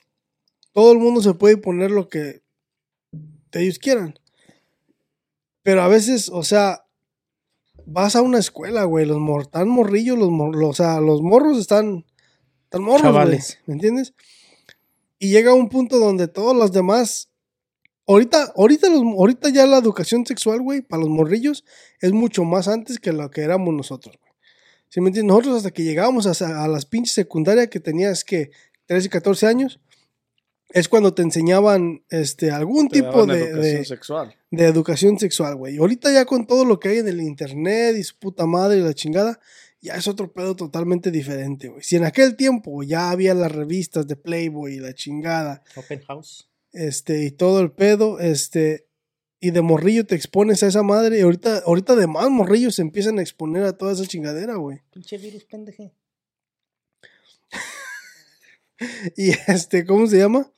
todo el mundo se puede poner lo que ellos quieran. Pero a veces, o sea, vas a una escuela, güey, los mor están morrillos, los, mor- los- o sea, los morros están, están morros, güey, Chavales. ¿me entiendes? Y llega un punto donde todos los demás, ahorita, ahorita, los, ahorita ya la educación sexual, güey, para los morrillos es mucho más antes que lo que éramos nosotros, güey. ¿Sí me entiendes? Nosotros hasta que llegábamos a, a las pinches secundarias que tenías que 13 y 14 años, es cuando te enseñaban este, algún Te tipo de, educación de- sexual. de educación sexual, güey. Ahorita ya con todo lo que hay en el internet y su puta madre y la chingada, ya es otro pedo totalmente diferente, güey. Si en aquel tiempo ya había las revistas de Playboy y la chingada, Open House. Este, y todo el pedo, este, y de morrillo te expones a esa madre, y ahorita, ahorita de más morrillos se empiezan a exponer a toda esa chingadera, güey. Pinche virus, pendeje. Y este, ¿cómo se llama?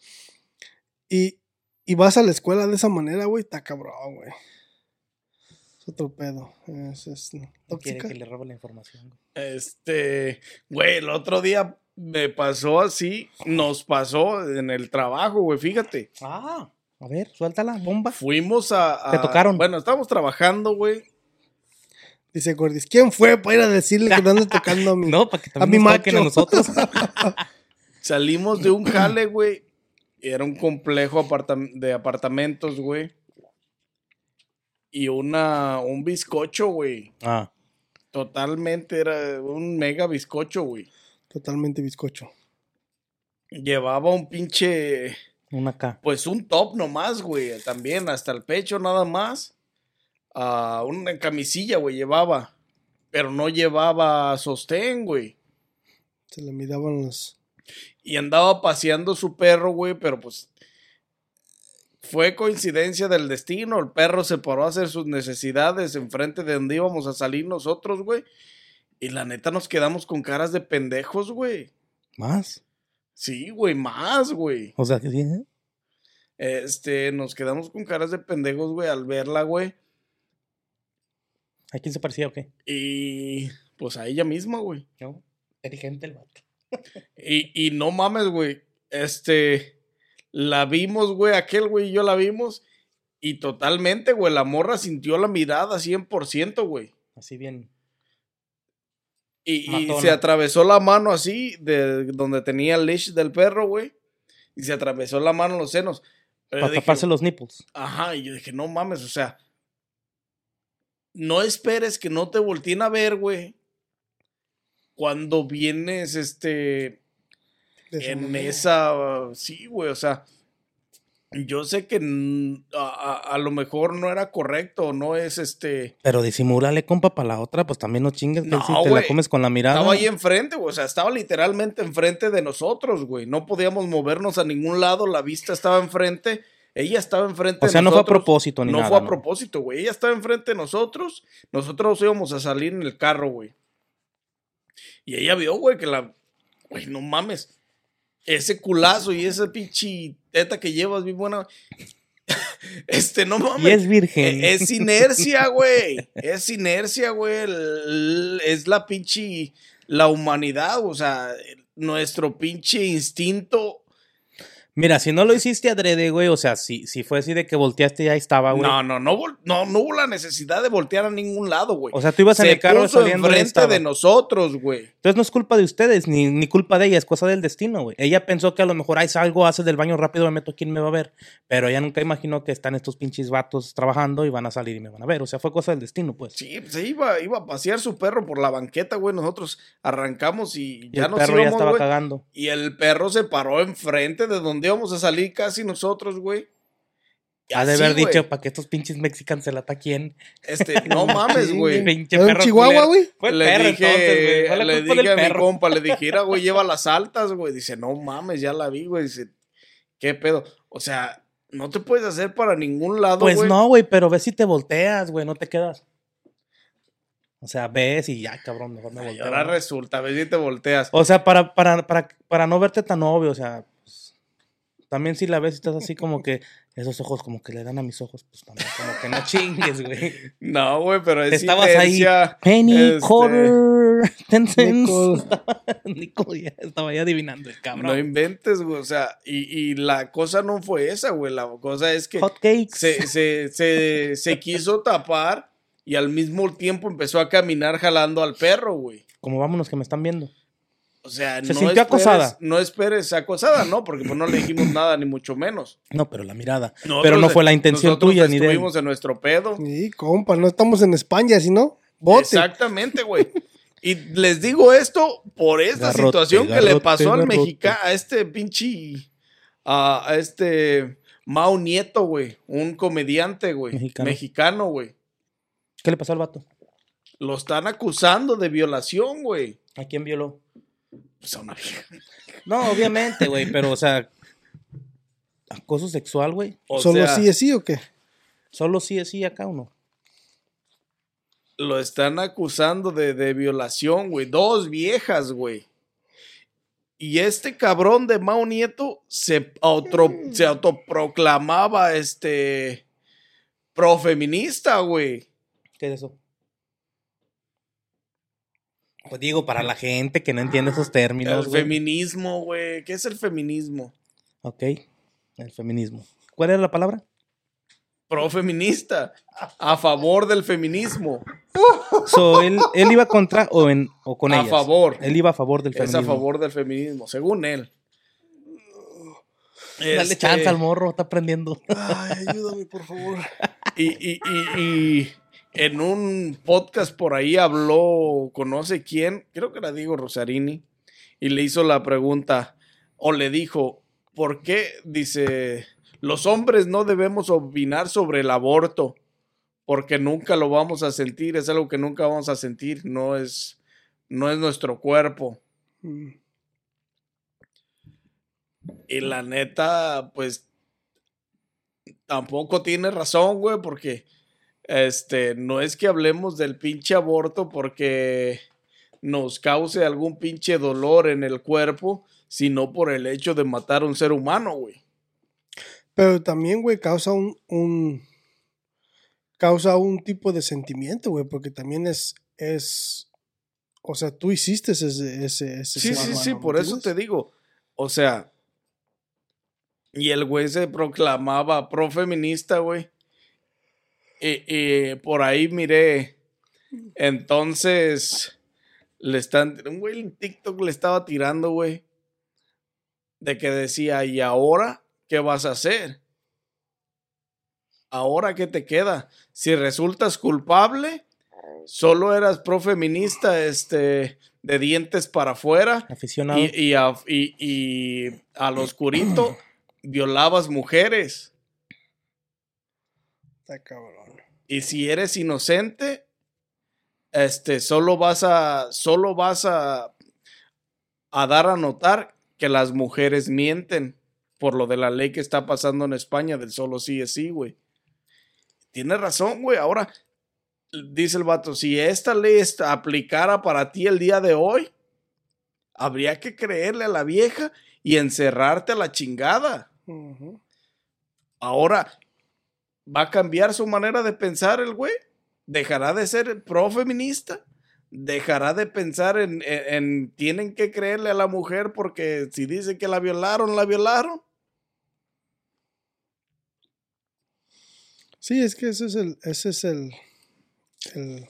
Y, y vas a la escuela de esa manera, güey, está cabrón, güey. Es otro pedo. Es, es No quiere tóxica. que le robe la información. Este, güey, el otro día me pasó así, nos pasó en el trabajo, güey, fíjate. Ah, a ver, suéltala, bomba. Fuimos a, a- Te tocaron. Bueno, estábamos trabajando, güey. Dice Gordis, ¿quién fue para ir a decirle que no ande tocando a mí? No, para que A también mi a nosotros. Salimos de un jale, güey. y Era un complejo apartam- de apartamentos, güey. Y una, un bizcocho, güey. ah, Totalmente era un mega bizcocho, güey. Totalmente bizcocho. Llevaba un pinche, una K. pues un top nomás, güey. También, hasta el pecho nada más. Ah, una camisilla, güey, llevaba. Pero no llevaba sostén, güey. Se le miraban los. Y andaba paseando su perro, güey, pero pues fue coincidencia del destino. El perro se paró a hacer sus necesidades enfrente de donde íbamos a salir nosotros, güey. Y la neta nos quedamos con caras de pendejos, güey. ¿Más? Sí, güey, más, güey. O sea, que sí, ¿eh? Este, nos quedamos con caras de pendejos, güey, al verla, güey. ¿A quién se parecía o qué? Y pues a ella misma, güey. No, inteligente el vato. Y, y no mames, güey. Este, la vimos, güey, aquel güey y yo la vimos. Y totalmente, güey, la morra sintió la mirada 100%, güey. Así bien. Y, se atravesó la mano así, de donde tenía el leash del perro, güey. Y se atravesó la mano en los senos. Pero Para dije, taparse los nipples. Ajá, y yo dije, no mames, o sea, no esperes que no te volteen a ver, güey. Cuando vienes, este, en manera. esa, sí, güey, o sea, yo sé que a, a- a lo mejor no era correcto, no es este, Pero disimúlale, compa, para la otra, pues también no chingues. que No, si te la comes con la mirada. estaba ahí enfrente, güey, o sea, estaba literalmente enfrente de nosotros, güey, no podíamos movernos a ningún lado, la vista estaba enfrente, ella estaba enfrente o de sea, no fue a propósito ni no nada. fue a propósito, güey. Ella estaba enfrente de nosotros. Nosotros íbamos a salir en el carro, güey. Y ella vio, güey, que la. Güey, no mames. Ese culazo y esa pinche teta que llevas, bien buena. este, no mames. Y es virgen. E- Es inercia, güey. Es inercia, güey. Es la pinche. La humanidad, o sea, nuestro pinche instinto. Mira, si no lo hiciste adrede, güey, o sea, si, si fue así de que volteaste y ahí estaba, güey. No, no, no, no, no hubo la necesidad de voltear a ningún lado, güey. O sea, tú ibas en se el carro puso y enfrente estaba. de nosotros, güey. Entonces no es culpa de ustedes, ni, ni culpa de ella, es cosa del destino, güey. Ella pensó que a lo mejor ahí salgo, haces del baño rápido, me meto, ¿quién me va a ver? Pero ella nunca imaginó que están estos pinches vatos trabajando y van a salir y me van a ver. O sea, fue cosa del destino, pues. Sí, se iba, iba a pasear su perro por la banqueta, güey. Nosotros arrancamos y Y ya el nos perro ya íbamos, estaba güey. cagando. Y el perro se paró enfrente de donde íbamos a salir casi nosotros, güey. Ha de haber dicho, para que estos pinches mexicanos se la ataquen. Este, no mames, güey. Pinche ¿Era un perro chihuahua, güey? Fue el le perro dije, entonces, güey. Le dije del a mi compa, le dije, "Mira, güey, lleva las altas, güey. Dice, no mames, ya la vi, güey. Dice, ¿qué pedo? O sea, no te puedes hacer para ningún lado, Pues güey. no, güey, pero ves si te volteas, güey, no te quedas. O sea, ves y ya, cabrón, mejor me volteo. ahora ¿no? resulta, a ver si te volteas. O sea, para, para, para, para no verte tan obvio, o sea, pues, también si la ves y estás así como que esos ojos como que le dan a mis ojos, pues también como que no chingues, güey. No, güey, pero es Estabas ahí, Penny, este, quarter, ten cents. Estaba, Nickel ya estaba ya adivinando el No cabrón. inventes, güey. O sea, y, y la cosa no fue esa, güey. La cosa es que Hot cakes. se, se, se, se quiso tapar y al mismo tiempo empezó a caminar jalando al perro, güey. Como vámonos que me están viendo. O sea, Se no sintió esperes- acosada. No esperes acosada, no, porque pues no le dijimos nada, ni mucho menos. No, pero la mirada. Nosotros, pero no fue la intención nosotros tuya ni de. Estuvimos en nuestro pedo. Sí, compa, no estamos en España, sino bote. Exactamente, güey. Y les digo esto por esta Garrote, situación que le garrote, pasó al mexicano, a este pinche, a, a este Mao Nieto, güey, un comediante, güey, Mexicano. mexicano, güey. ¿Qué le pasó al vato? Lo están acusando de violación, güey. ¿A quién violó? Pues a una vieja. No, obviamente, güey, pero, o sea, acoso sexual, güey. ¿Solo sea, sí es sí o qué? Solo sí es sí acá o no. lo están acusando de, de violación, güey. Dos viejas, güey. Y este cabrón de Mao Nieto se, auto, se autoproclamaba este profeminista, güey. ¿Qué es eso? Pues digo, para la gente que no entiende esos términos. El feminismo, güey. ¿Qué es el feminismo? Ok, el feminismo. ¿Cuál era la palabra? Profeminista. A favor del feminismo. So, él, él iba contra o, en, o con A ellas. favor. Él iba a favor del Es feminismo. a favor del feminismo, según él. Dale Este, chance al morro, está aprendiendo. Ay, ayúdame, por favor. Y, y- y- y en un podcast por ahí habló, conoce quién, creo que era Diego Rosarini, y le hizo la pregunta, o le dijo, ¿por qué? Dice, los hombres no debemos opinar sobre el aborto, porque nunca lo vamos a sentir, es algo que nunca vamos a sentir, no es, no es nuestro cuerpo. Mm. Y la neta, pues tampoco tiene razón, güey, porque este no es que hablemos del pinche aborto porque nos cause algún pinche dolor en el cuerpo, sino por el hecho de matar a un ser humano, güey. Pero también, güey, causa un, un causa un tipo de sentimiento, güey, porque también es, es, o sea, tú hiciste ese, ese, ese Sí, sí, sí, ¿me por eso te digo, o sea, y el güey se proclamaba profeminista, güey. Y, y por ahí miré, entonces, le están, un güey en TikTok le estaba tirando, güey, de que decía, ¿y ahora qué vas a hacer? ¿Ahora qué te queda? Si resultas culpable, solo eras profeminista, este, de dientes para afuera, Aficionado. y, y, a, y, y al oscurito violabas mujeres. Está cabrón. Y si eres inocente, este, solo vas a, solo vas a, a dar a notar que las mujeres mienten por lo de la ley que está pasando en España del solo sí es sí, güey. Tienes razón, güey. Ahora, dice el vato, si esta ley aplicara para ti el día de hoy, habría que creerle a la vieja y encerrarte a la chingada. Ahora, ¿va a cambiar su manera de pensar el güey? ¿Dejará de ser pro-feminista? ¿Dejará de pensar en, en- en tienen que creerle a la mujer porque si dice que la violaron, la violaron? Sí, es que ese es el, ese es el, el,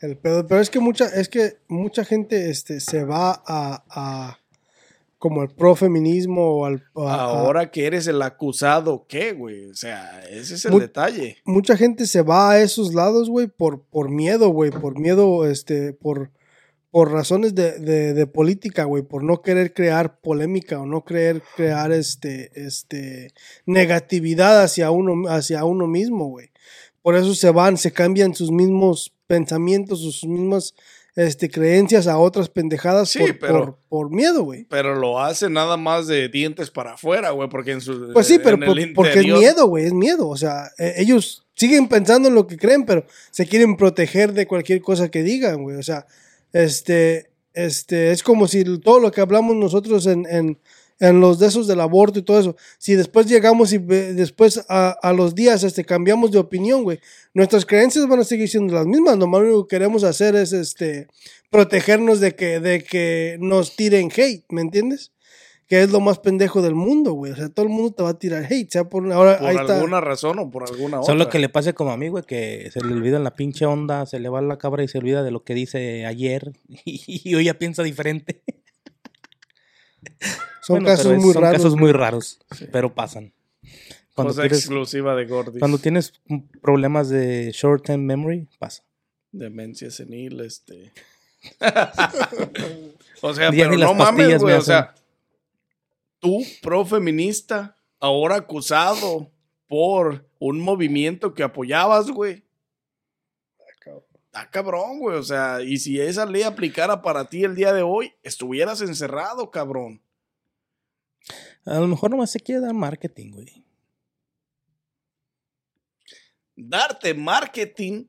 el pedo. Pero es que mucha, es que mucha gente este, se va a como al profeminismo o al a- a- Ahora que eres el acusado, ¿qué, güey? O sea, ese es el Mu- detalle. mucha gente se va a esos lados, güey, por, por miedo, güey, por miedo, este, por, por razones de, de, de política, güey, por no querer crear polémica o no querer crear, este, este, negatividad hacia uno, hacia uno mismo, güey. Por eso se van, se cambian sus mismos pensamientos, sus mismas, este, creencias a otras pendejadas Sí, por, pero- por, por miedo, güey. Pero lo hace nada más de dientes para afuera, güey, porque en su. Pues sí, pero por- el porque es miedo, güey, es miedo. O sea, eh, ellos siguen pensando en lo que creen, pero se quieren proteger de cualquier cosa que digan, güey. O sea, este, este, es como si todo lo que hablamos nosotros en, en, en los de esos del aborto y todo eso, si después llegamos y después a, a los días este, cambiamos de opinión, güey, nuestras creencias van a seguir siendo las mismas. Nomás lo único que queremos hacer es este, protegernos de que, de que nos tiren hate, ¿me entiendes? que es lo más pendejo del mundo, güey. O sea, todo el mundo te va a tirar hate, sea por ahora Por ahí está. alguna razón o por alguna otra. Solo que le pase como a mí, güey, que se le olvida en la pinche onda, se le va la cabra y se olvida de lo que dice ayer y hoy ya piensa diferente. Son Bueno, casos es- muy son raros. casos muy raros, pero pasan. Cuando Cosa tienes, exclusiva de Gordy. cuando tienes problemas de short term memory, pasa. Demencia senil, este. o sea, pero no mames, güey. O sea, tú, pro-feminista, ahora acusado por un movimiento que apoyabas, güey. Está cabrón, güey. O sea, y si esa ley aplicara para ti el día de hoy, estuvieras encerrado, cabrón. A lo mejor nomás se quiere dar marketing, güey. Darte marketing,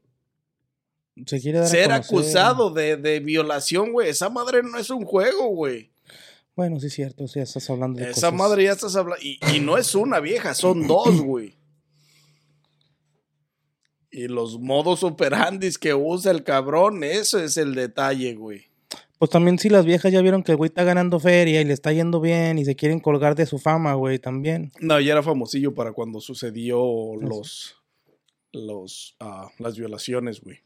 Se quiere dar a ser acusado de, de violación, güey. Esa madre no es un juego, güey. Bueno, sí es cierto, o sea, estás hablando de Esa cosas- madre ya estás hablando. Y, y no es una vieja, son dos, güey. Y los modos operandis que usa el cabrón, eso es el detalle, güey. Pues también si las viejas ya vieron que el güey está ganando feria y le está yendo bien y se quieren colgar de su fama, güey, también. No, ya era famosillo para cuando sucedió los, los, ah, las violaciones, güey.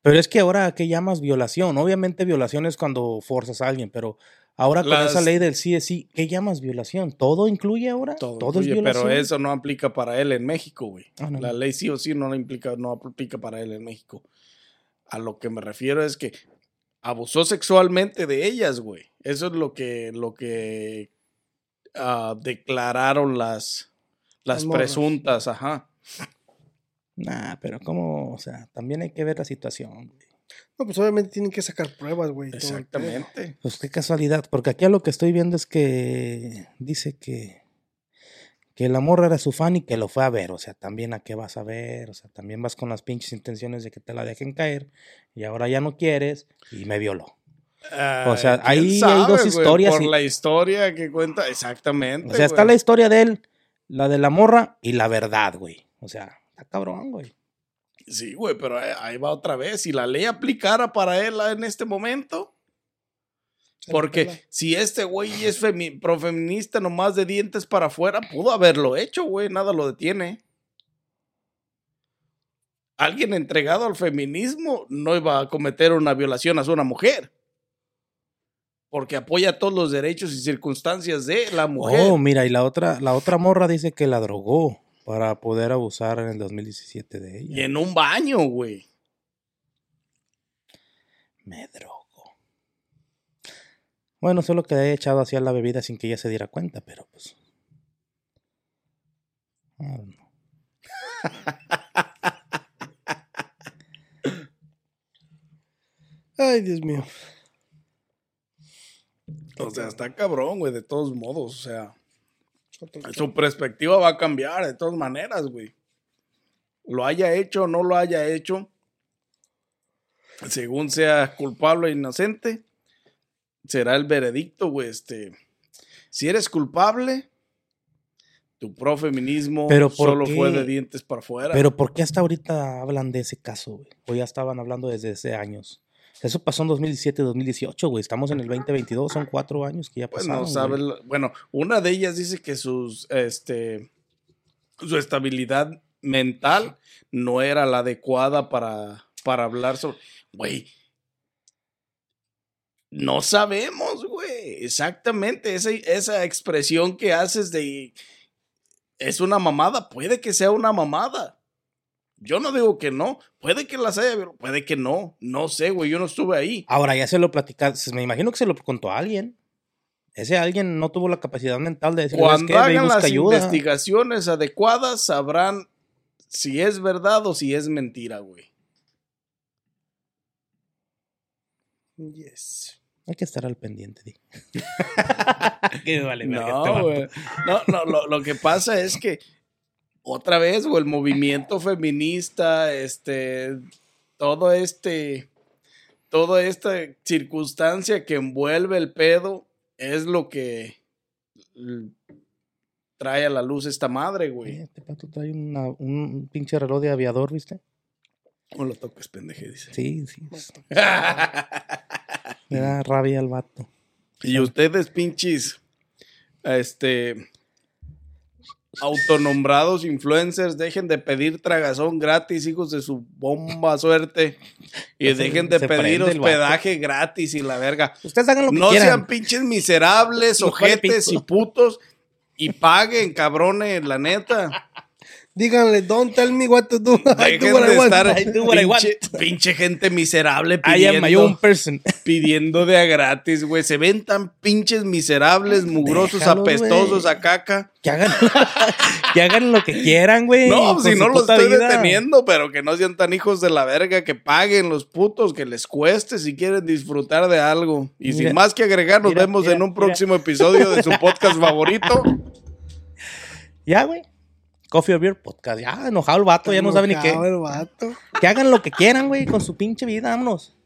Pero es que ahora, ¿qué llamas violación? Obviamente violación es cuando forzas a alguien, pero ahora con Las- esa ley del es sí, ¿qué llamas violación? ¿Todo incluye ahora? Todo, es incluye, violación. pero eso no aplica para él en México, güey. Ah, no, La ley sí o sí no, implica, no aplica para él en México. A lo que me refiero es que abusó sexualmente de ellas, güey. Eso es lo que, lo que ah, declararon las, las presuntas, ajá. Nah, pero como, o sea, también hay que ver la situación, güey. No, pues obviamente tienen que sacar pruebas, güey. Exactamente. Pues qué casualidad, porque aquí a lo que estoy viendo es que dice que que la morra era su fan y que lo fue a ver, o sea, también a qué vas a ver, o sea, también vas con las pinches intenciones de que te la dejen caer y ahora ya no quieres y me violó. O sea, ahí ¿quién hay dos historias Por y- la historia que cuenta, exactamente. O sea, está la historia de él, la de la morra y la verdad, güey. O sea, está cabrón, güey. Sí, güey, pero ahí- ahí va otra vez. Si la ley aplicara para él en este momento. Porque si este güey es femi- profeminista nomás de dientes para afuera, pudo haberlo hecho, güey, nada lo detiene. Alguien entregado al feminismo no iba a cometer una violación a una mujer. Porque apoya todos los derechos y circunstancias de la mujer. Oh, mira, y la otra, la otra morra dice que la drogó para poder abusar en el 2017 de ella. y en un baño, güey. Me drogo. Bueno, solo que haya echado hacia la bebida sin que ella se diera cuenta, pero pues. ah, no. Ay, Dios mío. O sea, está cabrón, güey, de todos modos. O sea, su perspectiva va a cambiar de todas maneras, güey. Lo haya hecho o no lo haya hecho, según sea culpable o inocente, será el veredicto, güey. Este, si eres culpable, tu profeminismo Pero ¿por solo fue de dientes para afuera. Pero ¿por qué hasta ahorita hablan de ese caso, güey? O ya estaban hablando desde hace años. Eso pasó en 2017, 2018, güey. Estamos en el 2022, son cuatro años que ya Pues pasaron. no sabes. güey. lo- Bueno, una de ellas dice que sus, este, su estabilidad mental no era la adecuada para, para hablar sobre. Güey. No sabemos, güey. Exactamente. Esa, esa expresión que haces de. Es una mamada. Puede que sea una mamada. Yo no digo que no. Puede que las haya. Puede que no. No sé, güey. Yo no estuve ahí. Ahora ya se lo platicaste. Me imagino que se lo contó a alguien. Ese alguien no tuvo la capacidad mental de decir, ¿sabes Cuando y hagan las ayuda. investigaciones adecuadas, sabrán si es verdad o si es mentira, güey. Yes. Hay que estar al pendiente, di. que vale, No. No, no, lo, lo que pasa es que otra vez, güey, el movimiento feminista, este, todo este, toda esta circunstancia que envuelve el pedo es lo que trae a la luz esta madre, güey. Este pato trae una- un pinche reloj de aviador, ¿viste? No lo toques, pendeje, dice. Sí, sí. Le da rabia al vato. Y ustedes, pinches, este, autonombrados influencers, dejen de pedir tragazón gratis, hijos de su bomba suerte. Y dejen de se pedir hospedaje gratis y la verga. Ustedes hagan lo que No quieran. sean pinches miserables, ojetes y putos. Y paguen, cabrones, la neta. Díganle, don't tell me what to do. I do what I de want. estar I do what I want. pinche, gente miserable I am my own pidiendo, person. pidiendo de a gratis, güey. Se ven tan pinches miserables, mugrosos, Déjalos, apestosos a caca. Que hagan, que hagan lo que quieran, güey. No, si no los estoy vida. deteniendo, pero que no sean tan hijos de la verga, que paguen los putos, que les cueste si quieren disfrutar de algo. Y Mira, sin más que agregar, nos mira, vemos mira, en un mira. próximo episodio de su podcast favorito. Ya, güey. Coffee or Beer Podcast. Ya, enojado el vato, ya no sabe ni qué. El vato. Que hagan lo que quieran, güey, con su pinche vida, vámonos.